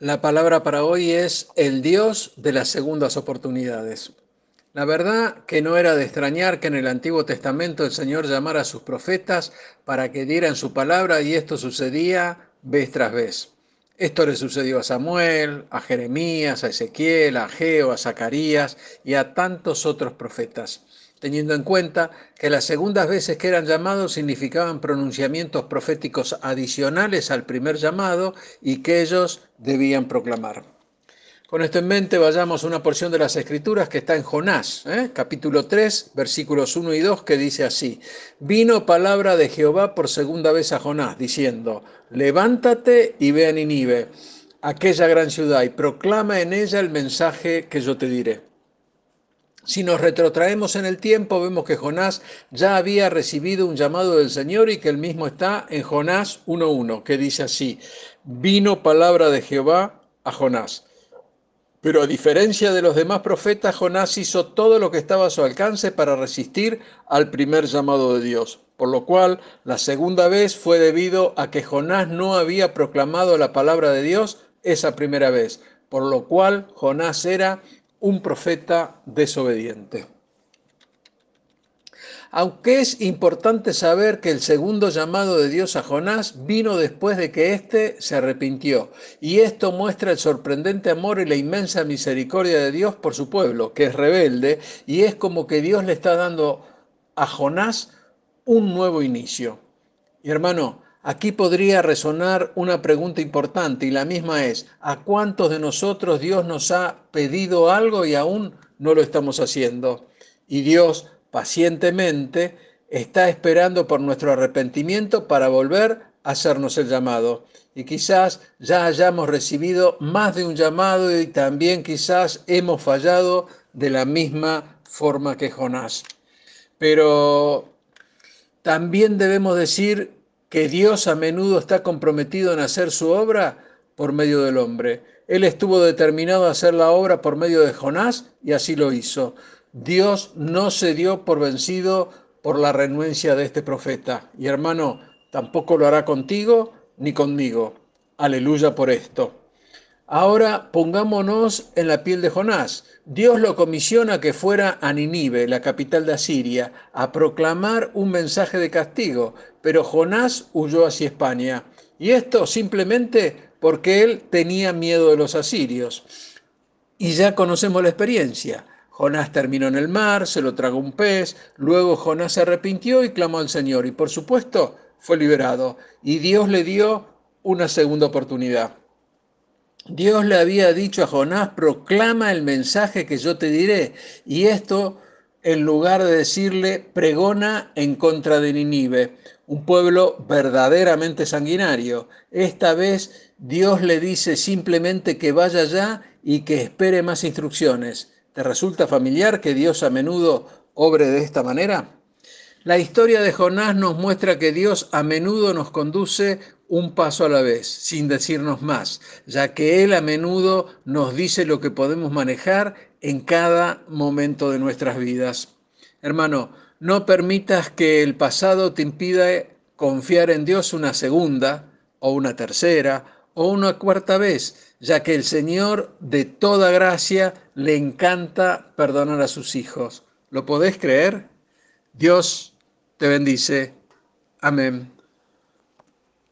La palabra para hoy es el Dios de las segundas oportunidades. La verdad que no era de extrañar que en el Antiguo Testamento el Señor llamara a sus profetas para que dieran su palabra y esto sucedía vez tras vez. Esto le sucedió a Samuel, a Jeremías, a Ezequiel, a Geo, a Zacarías y a tantos otros profetas teniendo en cuenta que las segundas veces que eran llamados significaban pronunciamientos proféticos adicionales al primer llamado y que ellos debían proclamar. Con esto en mente, vayamos a una porción de las Escrituras que está en Jonás, ¿eh? capítulo 3, versículos 1 y 2, que dice así, vino palabra de Jehová por segunda vez a Jonás, diciendo, levántate y ve a Ninive, aquella gran ciudad, y proclama en ella el mensaje que yo te diré. Si nos retrotraemos en el tiempo, vemos que Jonás ya había recibido un llamado del Señor y que el mismo está en Jonás 1.1, que dice así, vino palabra de Jehová a Jonás. Pero a diferencia de los demás profetas, Jonás hizo todo lo que estaba a su alcance para resistir al primer llamado de Dios. Por lo cual, la segunda vez fue debido a que Jonás no había proclamado la palabra de Dios esa primera vez. Por lo cual, Jonás era un profeta desobediente. Aunque es importante saber que el segundo llamado de Dios a Jonás vino después de que éste se arrepintió, y esto muestra el sorprendente amor y la inmensa misericordia de Dios por su pueblo, que es rebelde, y es como que Dios le está dando a Jonás un nuevo inicio. Y hermano, Aquí podría resonar una pregunta importante y la misma es, ¿a cuántos de nosotros Dios nos ha pedido algo y aún no lo estamos haciendo? Y Dios pacientemente está esperando por nuestro arrepentimiento para volver a hacernos el llamado. Y quizás ya hayamos recibido más de un llamado y también quizás hemos fallado de la misma forma que Jonás. Pero también debemos decir que Dios a menudo está comprometido en hacer su obra por medio del hombre. Él estuvo determinado a hacer la obra por medio de Jonás y así lo hizo. Dios no se dio por vencido por la renuencia de este profeta. Y hermano, tampoco lo hará contigo ni conmigo. Aleluya por esto. Ahora pongámonos en la piel de Jonás. Dios lo comisiona que fuera a Ninive, la capital de Asiria, a proclamar un mensaje de castigo, pero Jonás huyó hacia España. Y esto simplemente porque él tenía miedo de los asirios. Y ya conocemos la experiencia. Jonás terminó en el mar, se lo tragó un pez, luego Jonás se arrepintió y clamó al Señor y por supuesto fue liberado. Y Dios le dio una segunda oportunidad. Dios le había dicho a Jonás, proclama el mensaje que yo te diré. Y esto, en lugar de decirle, pregona en contra de Ninive, un pueblo verdaderamente sanguinario. Esta vez Dios le dice simplemente que vaya allá y que espere más instrucciones. ¿Te resulta familiar que Dios a menudo obre de esta manera? La historia de Jonás nos muestra que Dios a menudo nos conduce un paso a la vez, sin decirnos más, ya que Él a menudo nos dice lo que podemos manejar en cada momento de nuestras vidas. Hermano, no permitas que el pasado te impida confiar en Dios una segunda o una tercera o una cuarta vez, ya que el Señor de toda gracia le encanta perdonar a sus hijos. ¿Lo podés creer? Dios te bendice. Amén.